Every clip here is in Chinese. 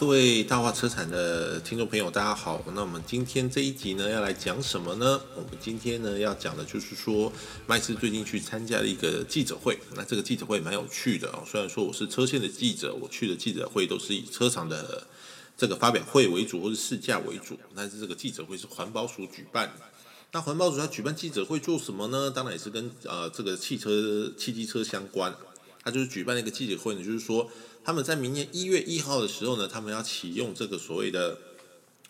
各位大话车产的听众朋友，大家好。那我们今天这一集呢，要来讲什么呢？我们今天呢要讲的就是说，麦斯最近去参加了一个记者会。那这个记者会蛮有趣的哦。虽然说我是车线的记者，我去的记者会都是以车厂的这个发表会为主，或是试驾为主。但是这个记者会是环保署举办的。那环保署要举办记者会做什么呢？当然也是跟呃这个汽车、汽机车相关。他就是举办了一个记者会呢，就是说他们在明年一月一号的时候呢，他们要启用这个所谓的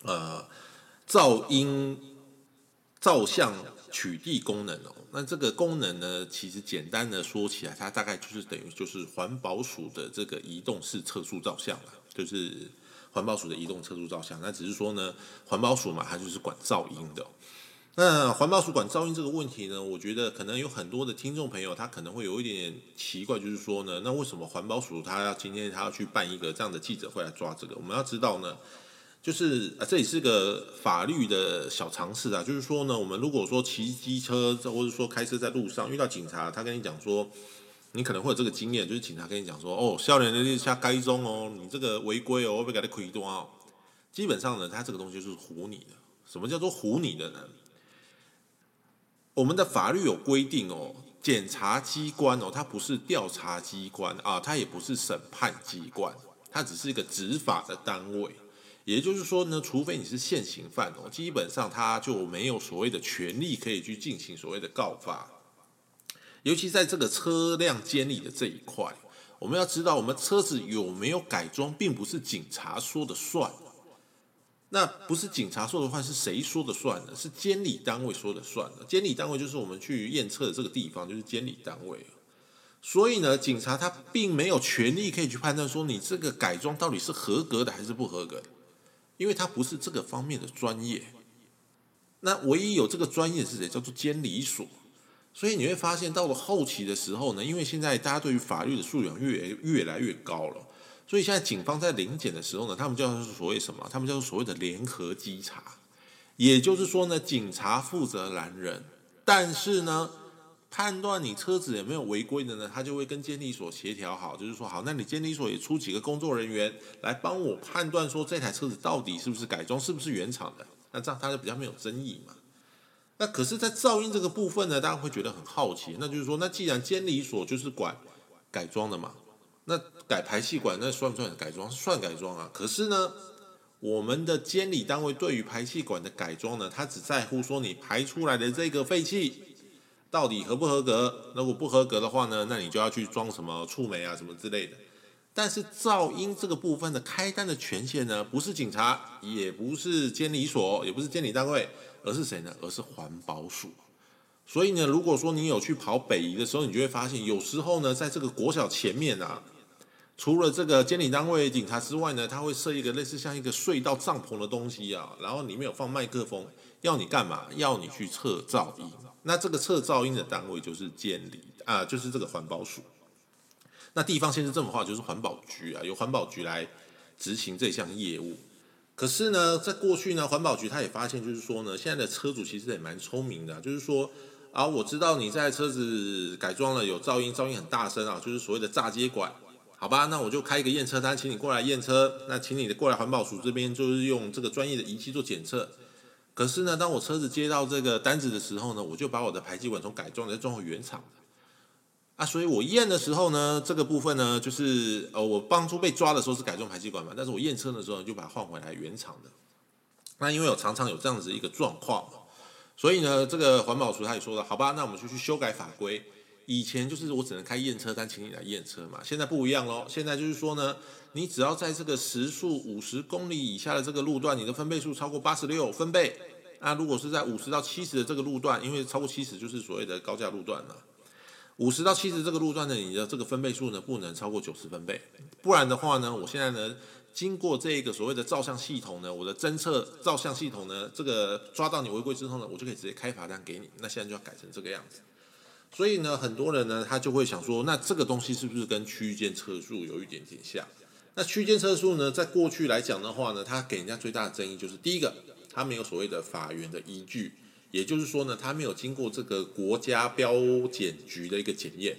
呃噪音照相取缔功能哦。那这个功能呢，其实简单的说起来，它大概就是等于就是环保署的这个移动式测速照相了，就是环保署的移动测速照相。那只是说呢，环保署嘛，它就是管噪音的。那环保署管噪音这个问题呢，我觉得可能有很多的听众朋友他可能会有一点点奇怪，就是说呢，那为什么环保署他要今天他要去办一个这样的记者会来抓这个？我们要知道呢，就是啊，这也是个法律的小常识啊，就是说呢，我们如果说骑机车或者说开车在路上遇到警察，他跟你讲说，你可能会有这个经验，就是警察跟你讲说，哦，少年的下该中哦，你这个违规哦，我被给他亏多哦。基本上呢，他这个东西是唬你的。什么叫做唬你的呢？我们的法律有规定哦，检察机关哦，它不是调查机关啊，它也不是审判机关，它只是一个执法的单位。也就是说呢，除非你是现行犯哦，基本上它就没有所谓的权利可以去进行所谓的告发。尤其在这个车辆监理的这一块，我们要知道，我们车子有没有改装，并不是警察说的算。那不是警察说的话，是谁说的算呢？是监理单位说的算的。监理单位就是我们去验测的这个地方，就是监理单位。所以呢，警察他并没有权利可以去判断说你这个改装到底是合格的还是不合格的，因为他不是这个方面的专业。那唯一有这个专业是谁？叫做监理所。所以你会发现，到了后期的时候呢，因为现在大家对于法律的素养越越来越高了。所以现在警方在临检的时候呢，他们叫做所谓什么？他们叫做所谓的联合稽查，也就是说呢，警察负责拦人，但是呢，判断你车子有没有违规的呢，他就会跟监理所协调好，就是说好，那你监理所也出几个工作人员来帮我判断说这台车子到底是不是改装，是不是原厂的，那这样它就比较没有争议嘛。那可是，在噪音这个部分呢，大家会觉得很好奇，那就是说，那既然监理所就是管改装的嘛。那改排气管那算不算改装？算改装啊。可是呢，我们的监理单位对于排气管的改装呢，他只在乎说你排出来的这个废气到底合不合格。如果不合格的话呢，那你就要去装什么触媒啊什么之类的。但是噪音这个部分的开单的权限呢，不是警察，也不是监理所，也不是监理单位，而是谁呢？而是环保署。所以呢，如果说你有去跑北移的时候，你就会发现，有时候呢，在这个国小前面啊。除了这个监理单位警察之外呢，他会设一个类似像一个隧道帐篷的东西啊，然后里面有放麦克风，要你干嘛？要你去测噪音。那这个测噪音的单位就是监理啊，就是这个环保署。那地方县市政府话就是环保局啊，由环保局来执行这项业务。可是呢，在过去呢，环保局他也发现，就是说呢，现在的车主其实也蛮聪明的，就是说啊，我知道你在车子改装了有噪音，噪音很大声啊，就是所谓的炸接管。好吧，那我就开一个验车单，请你过来验车。那请你过来环保署这边，就是用这个专业的仪器做检测。可是呢，当我车子接到这个单子的时候呢，我就把我的排气管从改装再装回原厂啊，所以我验的时候呢，这个部分呢，就是呃，我当初被抓的时候是改装排气管嘛，但是我验车的时候就把它换回来原厂的。那因为我常常有这样子一个状况，所以呢，这个环保署他也说了，好吧，那我们就去修改法规。以前就是我只能开验车单，请你来验车嘛。现在不一样喽，现在就是说呢，你只要在这个时速五十公里以下的这个路段，你的分贝数超过八十六分贝。那如果是在五十到七十的这个路段，因为超过七十就是所谓的高架路段了。五十到七十这个路段呢，你的这个分贝数呢不能超过九十分贝，不然的话呢，我现在呢经过这个所谓的照相系统呢，我的侦测照相系统呢，这个抓到你违规之后呢，我就可以直接开罚单给你。那现在就要改成这个样子。所以呢，很多人呢，他就会想说，那这个东西是不是跟区间测速有一点点像？那区间测速呢，在过去来讲的话呢，它给人家最大的争议就是，第一个，它没有所谓的法源的依据，也就是说呢，它没有经过这个国家标检局的一个检验。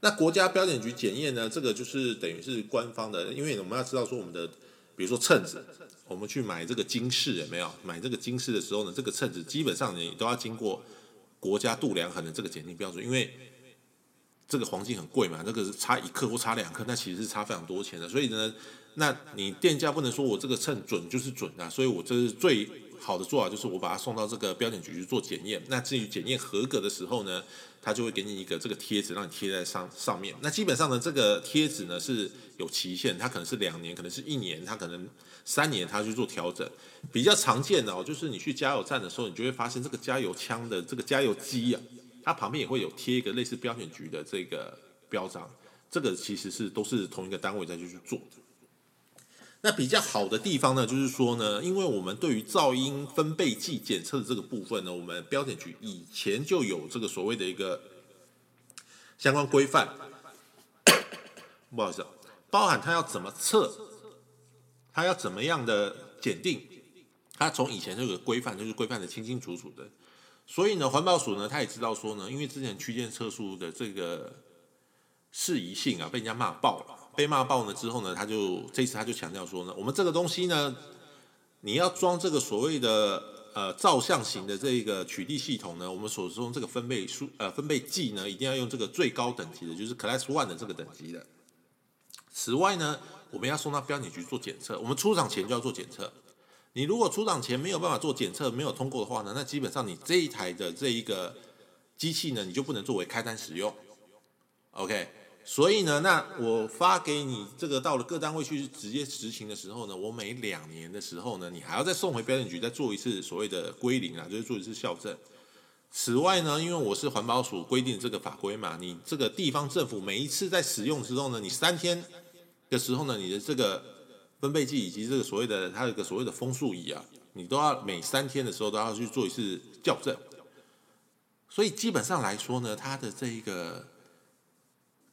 那国家标检局检验呢，这个就是等于是官方的，因为我们要知道说，我们的比如说秤子，我们去买这个金饰有没有？买这个金饰的时候呢，这个秤子基本上你都要经过国家度量衡的这个检定标准，因为这个黄金很贵嘛，那个是差一克或差两克，那其实是差非常多钱的。所以呢，那你店家不能说我这个秤准就是准啊，所以我这是最好的做法，就是我把它送到这个标准局去做检验。那至于检验合格的时候呢？他就会给你一个这个贴纸，让你贴在上上面。那基本上呢，这个贴纸呢是有期限，它可能是两年，可能是一年，它可能三年，它去做调整。比较常见的哦，就是你去加油站的时候，你就会发现这个加油枪的这个加油机啊，它旁边也会有贴一个类似标准局的这个标章。这个其实是都是同一个单位在去去做的。那比较好的地方呢，就是说呢，因为我们对于噪音分贝计检测的这个部分呢，我们标准局以前就有这个所谓的一个相关规范，不好意思，包含它要怎么测，它要怎么样的检定，它从以前就有规范，就是规范的清清楚楚的。所以呢，环保署呢，他也知道说呢，因为之前区间测速的这个适宜性啊，被人家骂爆了。被骂爆呢之后呢，他就这次他就强调说呢，我们这个东西呢，你要装这个所谓的呃照相型的这一个取缔系统呢，我们所用这个分贝数呃分贝计呢，一定要用这个最高等级的，就是 Class One 的这个等级的。此外呢，我们要送到标检局做检测，我们出厂前就要做检测。你如果出厂前没有办法做检测，没有通过的话呢，那基本上你这一台的这一个机器呢，你就不能作为开单使用。OK。所以呢，那我发给你这个到了各单位去直接执行的时候呢，我每两年的时候呢，你还要再送回标准局再做一次所谓的归零啊，就是做一次校正。此外呢，因为我是环保署规定这个法规嘛，你这个地方政府每一次在使用之后呢，你三天的时候呢，你的这个分贝计以及这个所谓的它有个所谓的风速仪啊，你都要每三天的时候都要去做一次校正。所以基本上来说呢，它的这一个。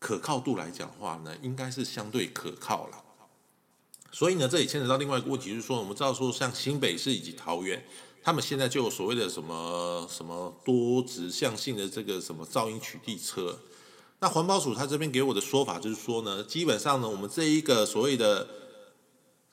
可靠度来讲的话呢，应该是相对可靠了。所以呢，这也牵扯到另外一个问题，就是说，我们知道说，像新北市以及桃园，他们现在就有所谓的什么什么多指向性的这个什么噪音取缔车。那环保署他这边给我的说法就是说呢，基本上呢，我们这一个所谓的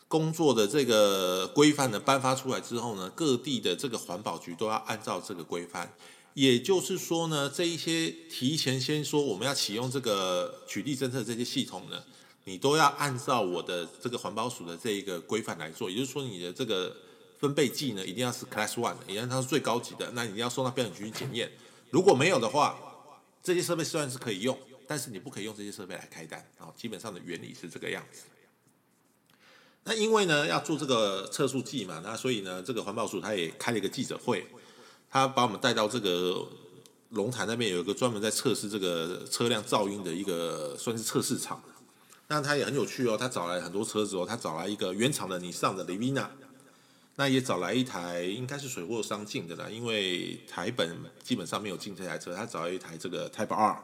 工作的这个规范呢颁发出来之后呢，各地的这个环保局都要按照这个规范。也就是说呢，这一些提前先说我们要启用这个取缔侦测这些系统呢，你都要按照我的这个环保署的这一个规范来做。也就是说，你的这个分贝计呢，一定要是 Class One，也让它是最高级的，那你要送到标准局去检验。如果没有的话，这些设备虽然是可以用，但是你不可以用这些设备来开单啊。基本上的原理是这个样子。那因为呢要做这个测速计嘛，那所以呢，这个环保署他也开了一个记者会。他把我们带到这个龙潭那边，有一个专门在测试这个车辆噪音的一个算是测试场。那他也很有趣哦，他找来很多车子哦，他找来一个原厂的你上的 Livina，那也找来一台应该是水货商进的啦，因为台本基本上没有进这台车，他找了一台这个 Type R。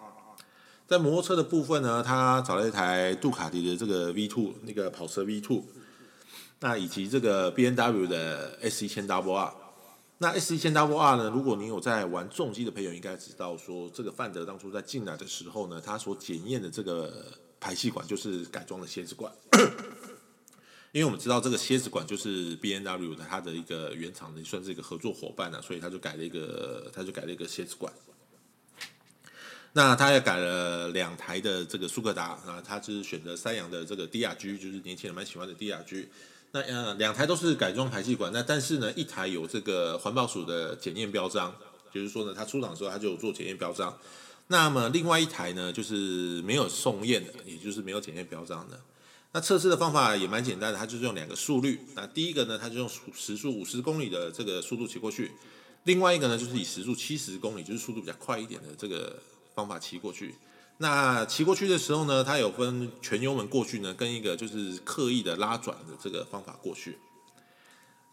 在摩托车的部分呢，他找了一台杜卡迪的这个 V Two，那个跑车 V Two，那以及这个 B N W 的 S 一千 WR。那 S 一千 W R 呢？如果你有在玩重机的朋友，应该知道说，这个范德当初在进来的时候呢，他所检验的这个排气管就是改装的蝎子管。因为我们知道这个蝎子管就是 B N W 的它的一个原厂的，算是一个合作伙伴呢，所以他就改了一个，他就改了一个蝎子管。那他也改了两台的这个苏格达啊，他是选择三洋的这个 D R G，就是年轻人蛮喜欢的 D R G。那呃，两台都是改装排气管，那但是呢，一台有这个环保署的检验标章，就是说呢，它出厂的时候它就有做检验标章。那么另外一台呢，就是没有送验的，也就是没有检验标章的。那测试的方法也蛮简单的，它就是用两个速率。那第一个呢，它就用时速五十公里的这个速度骑过去；另外一个呢，就是以时速七十公里，就是速度比较快一点的这个方法骑过去。那骑过去的时候呢，它有分全油门过去呢，跟一个就是刻意的拉转的这个方法过去。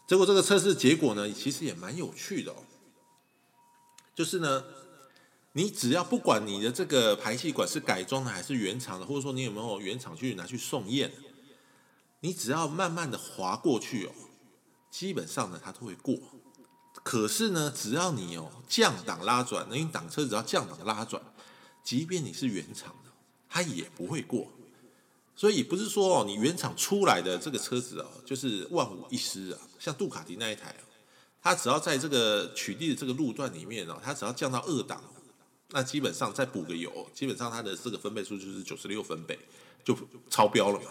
结果这个测试结果呢，其实也蛮有趣的哦。就是呢，你只要不管你的这个排气管是改装的还是原厂的，或者说你有没有原厂去拿去送验，你只要慢慢的滑过去哦，基本上呢它都会过。可是呢，只要你哦降档拉转，那你挡车只要降档拉转。即便你是原厂的，它也不会过。所以不是说哦，你原厂出来的这个车子哦，就是万无一失啊。像杜卡迪那一台，它只要在这个取缔的这个路段里面哦，它只要降到二档，那基本上再补个油，基本上它的这个分贝数就是九十六分贝，就超标了嘛。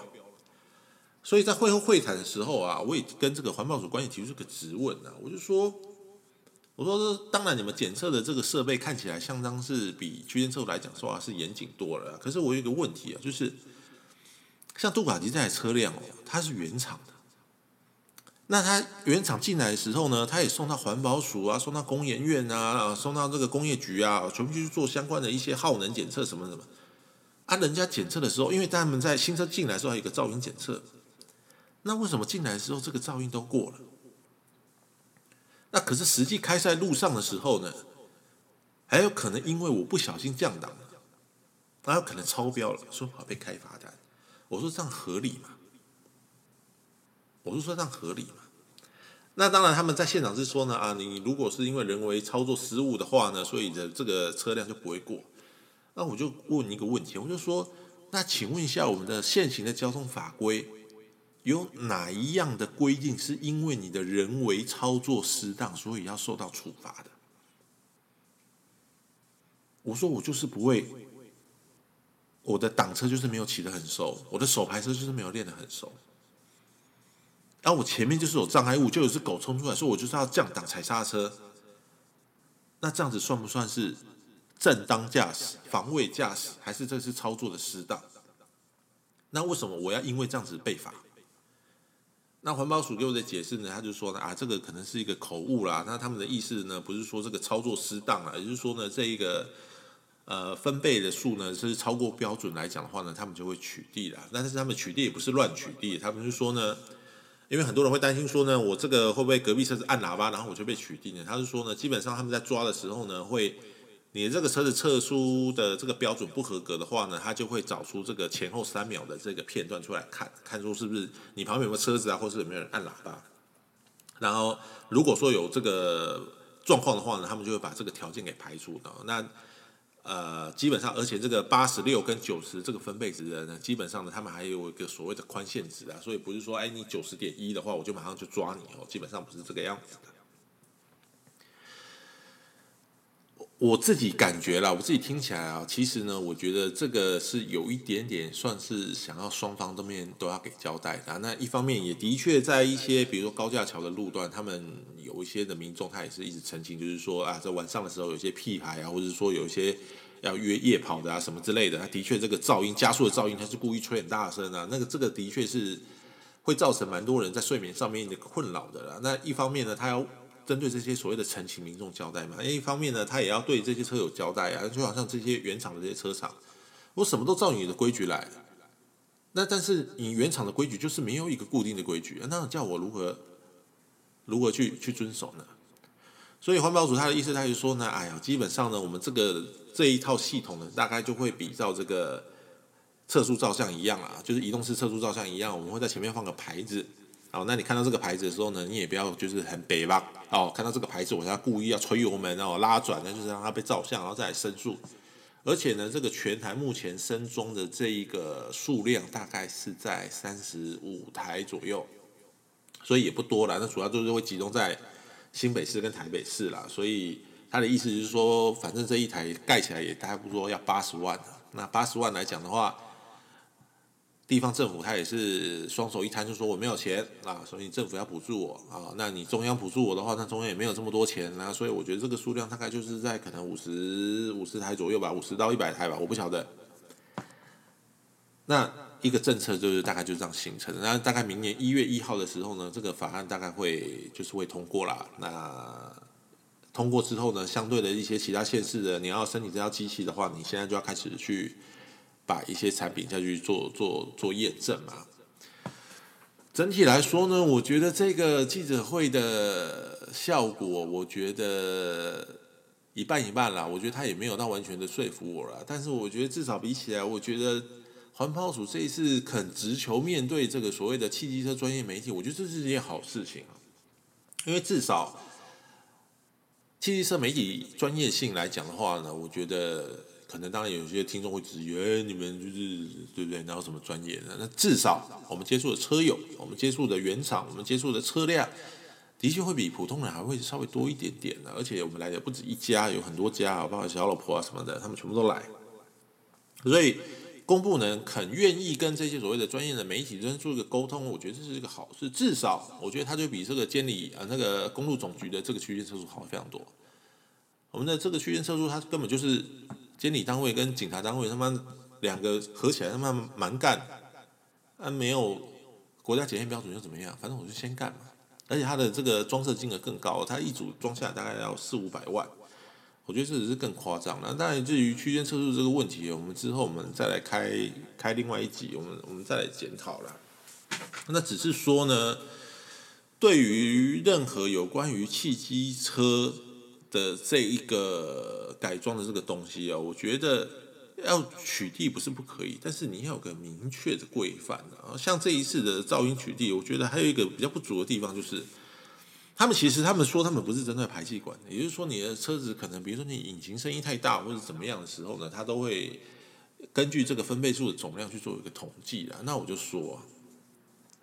所以在会后会谈的时候啊，我也跟这个环保署官员提出个质问啊，我就说，我说当然你们检测的这个设备看起来相当是比区间测来讲说话是严谨多了，可是我有一个问题啊，就是像杜卡迪这台车辆哦，它是原厂的，那它原厂进来的时候呢，它也送到环保署啊，送到工研院啊，送到这个工业局啊，全部去做相关的一些耗能检测什么什么。啊，人家检测的时候，因为他们在新车进来的时候还有一个噪音检测。那为什么进来的时候这个噪音都过了？那可是实际开在路上的时候呢，还有可能因为我不小心降档了，还有可能超标了，说好被开罚单。我说这样合理吗？我是说这样合理吗？那当然他们在现场是说呢啊，你如果是因为人为操作失误的话呢，所以的这个车辆就不会过。那我就问一个问题，我就说，那请问一下我们的现行的交通法规。有哪一样的规定是因为你的人为操作失当，所以要受到处罚的？我说我就是不会，我的挡车就是没有骑得很熟，我的手排车就是没有练得很熟，然后我前面就是有障碍物，就有只狗冲出来，说我就是要降档踩刹车，那这样子算不算是正当驾驶、防卫驾驶，还是这是操作的失当？那为什么我要因为这样子被罚？那环保署给我的解释呢？他就说呢啊，这个可能是一个口误啦。那他们的意思呢，不是说这个操作失当啊，也就是说呢，这一个呃分贝的数呢是超过标准来讲的话呢，他们就会取缔了。但是他们取缔也不是乱取缔，他们是说呢，因为很多人会担心说呢，我这个会不会隔壁车子按喇叭，然后我就被取缔呢？他是说呢，基本上他们在抓的时候呢，会。你这个车子测速的这个标准不合格的话呢，它就会找出这个前后三秒的这个片段出来看，看出是不是你旁边有没有车子啊，或是有没有人按喇叭。然后如果说有这个状况的话呢，他们就会把这个条件给排除的。那呃，基本上，而且这个八十六跟九十这个分贝值的呢，基本上呢，他们还有一个所谓的宽限值啊，所以不是说，哎，你九十点一的话，我就马上就抓你哦，基本上不是这个样子的。我自己感觉啦，我自己听起来啊，其实呢，我觉得这个是有一点点算是想要双方都面都要给交代的。那一方面也的确在一些比如说高架桥的路段，他们有一些的民众他也是一直澄清，就是说啊，在晚上的时候有些屁孩啊，或者说有一些要约夜跑的啊什么之类的，他的确这个噪音加速的噪音，他是故意吹很大声啊，那个这个的确是会造成蛮多人在睡眠上面的困扰的啦。那一方面呢，他要。针对这些所谓的澄清民众交代嘛，另一方面呢，他也要对这些车友交代啊，就好像这些原厂的这些车厂，我什么都照你的规矩来，那但是你原厂的规矩就是没有一个固定的规矩，那叫我如何如何去去遵守呢？所以环保署他的意思，他就说呢，哎呀，基本上呢，我们这个这一套系统呢，大概就会比照这个测速照相一样啊，就是移动式测速照相一样，我们会在前面放个牌子。哦，那你看到这个牌子的时候呢，你也不要就是很北吧。哦，看到这个牌子，我要故意要吹油门，然后拉转，那就是让它被照相，然后再来申诉。而且呢，这个全台目前升装的这一个数量大概是在三十五台左右，所以也不多了。那主要就是会集中在新北市跟台北市啦。所以他的意思就是说，反正这一台盖起来也大概不多，要八十万。那八十万来讲的话。地方政府他也是双手一摊，就说我没有钱啊，所以政府要补助我啊。那你中央补助我的话，那中央也没有这么多钱啊。所以我觉得这个数量大概就是在可能五十五十台左右吧，五十到一百台吧，我不晓得。那一个政策就是大概就这样形成。那大概明年一月一号的时候呢，这个法案大概会就是会通过了。那通过之后呢，相对的一些其他县市的，你要申请这套机器的话，你现在就要开始去。把一些产品下去做做做验证嘛。整体来说呢，我觉得这个记者会的效果，我觉得一半一半啦。我觉得他也没有到完全的说服我了。但是我觉得至少比起来，我觉得环保署这一次肯直球面对这个所谓的汽机车专业媒体，我觉得这是一件好事情啊。因为至少汽机车媒体专业性来讲的话呢，我觉得。可能当然有些听众会质疑，哎，你们就是对不对？哪有什么专业的？那至少我们接触的车友，我们接触的原厂，我们接触的车辆，的确会比普通人还会稍微多一点点的。而且我们来的不止一家，有很多家，包括小老婆啊什么的，他们全部都来。所以公布呢，肯愿意跟这些所谓的专业的媒体人做一个沟通，我觉得这是一个好事。至少我觉得他就比这个监理啊那个公路总局的这个区间车速好非常多。我们的这个区间车速，它根本就是。监理单位跟警察单位，他妈两个合起来，他妈蛮干，啊，没有国家检验标准又怎么样？反正我就先干嘛。而且他的这个装设金额更高，他一组装下大概要四五百万，我觉得这只是更夸张了。当然，至于区间测速这个问题，我们之后我们再来开开另外一集，我们我们再来检讨了。那只是说呢，对于任何有关于汽机车。的这一个改装的这个东西啊，我觉得要取缔不是不可以，但是你要有个明确的规范啊。像这一次的噪音取缔，我觉得还有一个比较不足的地方，就是他们其实他们说他们不是针对排气管，也就是说你的车子可能比如说你引擎声音太大或者怎么样的时候呢，它都会根据这个分贝数的总量去做一个统计的。那我就说。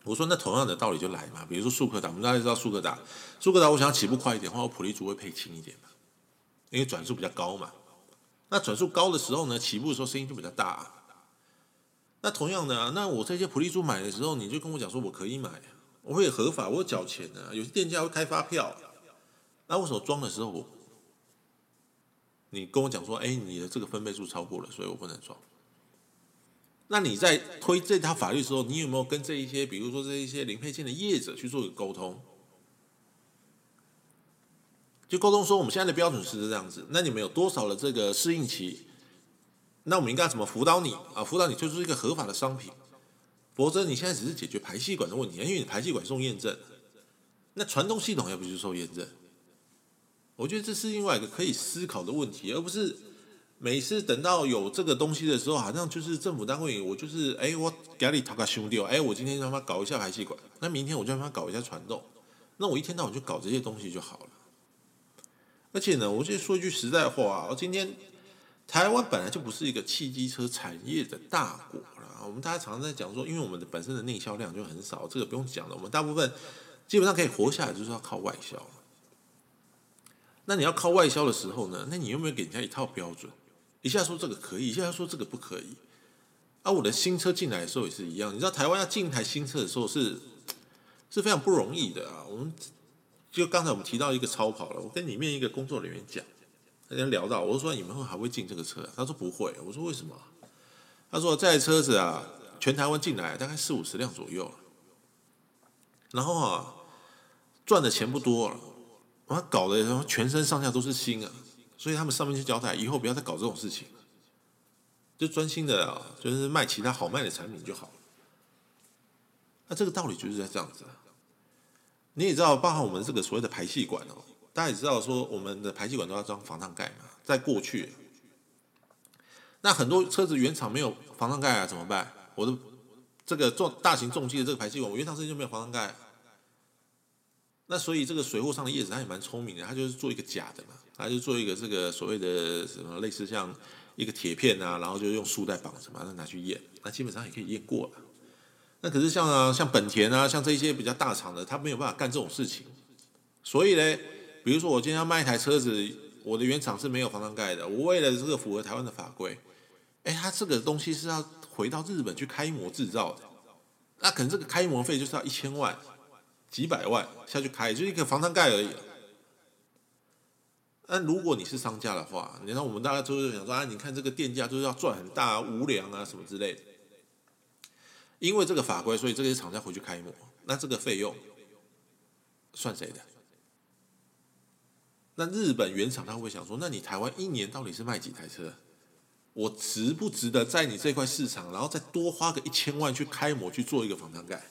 我说那同样的道理就来嘛，比如说速克达，我们大家知道速克达，速克达我想起步快一点，或者普利族会配轻一点嘛，因为转速比较高嘛。那转速高的时候呢，起步的时候声音就比较大。那同样的，啊那我这些普利族买的时候，你就跟我讲说我可以买，我会合法，我有缴钱的，有些店家会开发票。那为什么装的时候，你跟我讲说，哎，你的这个分贝数超过了，所以我不能装。那你在推这条法律的时候，你有没有跟这一些，比如说这一些零配件的业者去做一个沟通？就沟通说，我们现在的标准是这样子，那你们有多少的这个适应期？那我们应该怎么辅导你啊？辅导你推出一个合法的商品，否则你现在只是解决排气管的问题，因为你排气管送验证，那传动系统要不就受验证？我觉得这是另外一个可以思考的问题，而不是。每次等到有这个东西的时候，好像就是政府单位，我就是哎，我给你讨个兄弟哦，哎，我今天让他搞一下排气管，那明天我就让他搞一下传动，那我一天到晚就搞这些东西就好了。而且呢，我就说一句实在话啊，我今天台湾本来就不是一个汽机车产业的大国了，我们大家常常在讲说，因为我们的本身的内销量就很少，这个不用讲了，我们大部分基本上可以活下来，就是要靠外销。那你要靠外销的时候呢，那你有没有给人家一套标准？一下说这个可以，一下说这个不可以。啊，我的新车进来的时候也是一样。你知道台湾要进一台新车的时候是是非常不容易的啊。我们就刚才我们提到一个超跑了，我跟里面一个工作人员讲，大家聊到，我说你们会还会进这个车？他说不会。我说为什么？他说这台车子啊，全台湾进来大概四五十辆左右，然后啊赚的钱不多了，他搞的全身上下都是新啊。所以他们上面就交代，以后不要再搞这种事情，就专心的啊，就是卖其他好卖的产品就好了。那这个道理就是在这样子。你也知道，包含我们这个所谓的排气管哦，大家也知道说，我们的排气管都要装防烫盖嘛。在过去，那很多车子原厂没有防烫盖啊，怎么办？我的这个重大型重机的这个排气管，我原厂车就没有防烫盖。那所以这个水货上的叶子他也蛮聪明的，他就是做一个假的嘛。他就做一个这个所谓的什么类似像一个铁片啊，然后就用束带绑着，把它拿去验，那基本上也可以验过了。那可是像啊像本田啊，像这些比较大厂的，他没有办法干这种事情。所以呢，比如说我今天要卖一台车子，我的原厂是没有防撞盖的，我为了这个符合台湾的法规，哎，他这个东西是要回到日本去开模制造的，那可能这个开模费就是要一千万、几百万下去开，就一个防弹盖而已。那如果你是商家的话，你看我们大家都是想说啊，你看这个店家就是要赚很大无良啊什么之类的，因为这个法规，所以这些厂家回去开模，那这个费用算谁的？那日本原厂他会想说，那你台湾一年到底是卖几台车？我值不值得在你这块市场，然后再多花个一千万去开模去做一个防弹盖？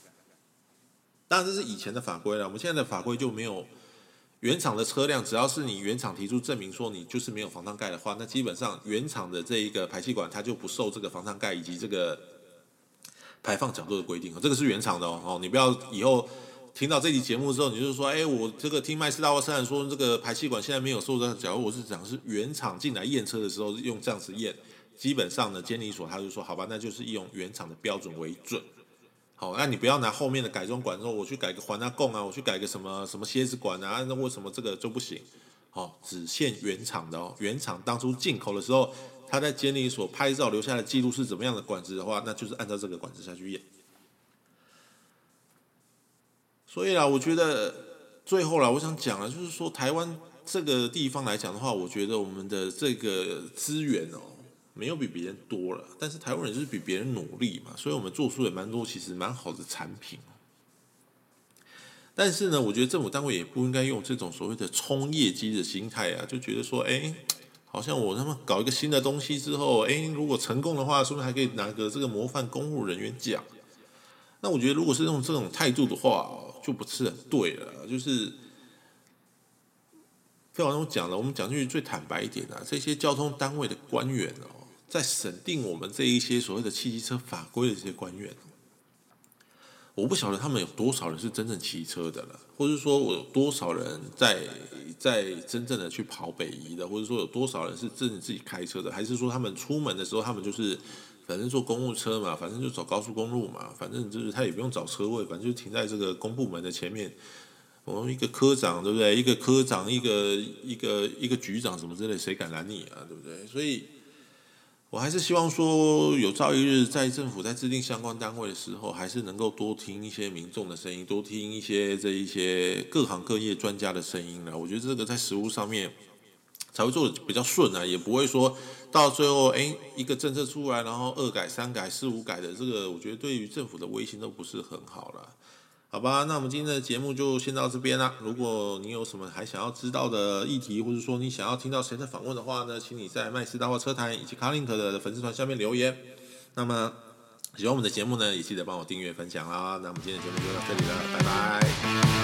当然这是以前的法规了，我们现在的法规就没有。原厂的车辆，只要是你原厂提出证明说你就是没有防烫盖的话，那基本上原厂的这一个排气管它就不受这个防烫盖以及这个排放角度的规定这个是原厂的哦，你不要以后。听到这期节目之后，你就说，哎，我这个听麦斯大货车展说这个排气管现在没有受到，假如我是讲是原厂进来验车的时候用这样子验，基本上呢，监理所他就说，好吧，那就是用原厂的标准为准。好，那你不要拿后面的改装管说我去改个环啊供啊，我去改个什么什么蝎子管啊，那为什么这个就不行？好，只限原厂的哦，原厂当初进口的时候。他在监理所拍照留下的记录是怎么样的管子的话，那就是按照这个管子下去验。所以啦，我觉得最后啦，我想讲了，就是说台湾这个地方来讲的话，我觉得我们的这个资源哦，没有比别人多了，但是台湾人就是比别人努力嘛，所以我们做出也蛮多其实蛮好的产品。但是呢，我觉得政府单位也不应该用这种所谓的冲业绩的心态啊，就觉得说，哎。好像我他妈搞一个新的东西之后，哎，如果成功的话，是不是还可以拿个这个模范公务人员奖？那我觉得，如果是用这种态度的话，就不是很对了。就是，就好像我讲了，我们讲句最坦白一点啊，这些交通单位的官员哦，在审定我们这一些所谓的汽机车法规的这些官员。我不晓得他们有多少人是真正骑车的了，或者说我有多少人在在真正的去跑北移的，或者说有多少人是真正自己开车的，还是说他们出门的时候他们就是反正坐公务车嘛，反正就走高速公路嘛，反正就是他也不用找车位，反正就停在这个公部门的前面。我们一个科长对不对？一个科长，一个一个一个局长什么之类，谁敢拦你啊？对不对？所以。我还是希望说，有朝一日在政府在制定相关单位的时候，还是能够多听一些民众的声音，多听一些这一些各行各业专家的声音了。我觉得这个在实务上面才会做的比较顺啊，也不会说到最后，哎，一个政策出来，然后二改、三改、四五改的，这个我觉得对于政府的威信都不是很好了。好吧，那我们今天的节目就先到这边啦。如果你有什么还想要知道的议题，或者说你想要听到谁的访问的话呢，请你在麦斯大话车台以及卡林特的粉丝团下面留言。那么喜欢我们的节目呢，也记得帮我订阅分享啦。那我们今天的节目就到这里了，拜拜。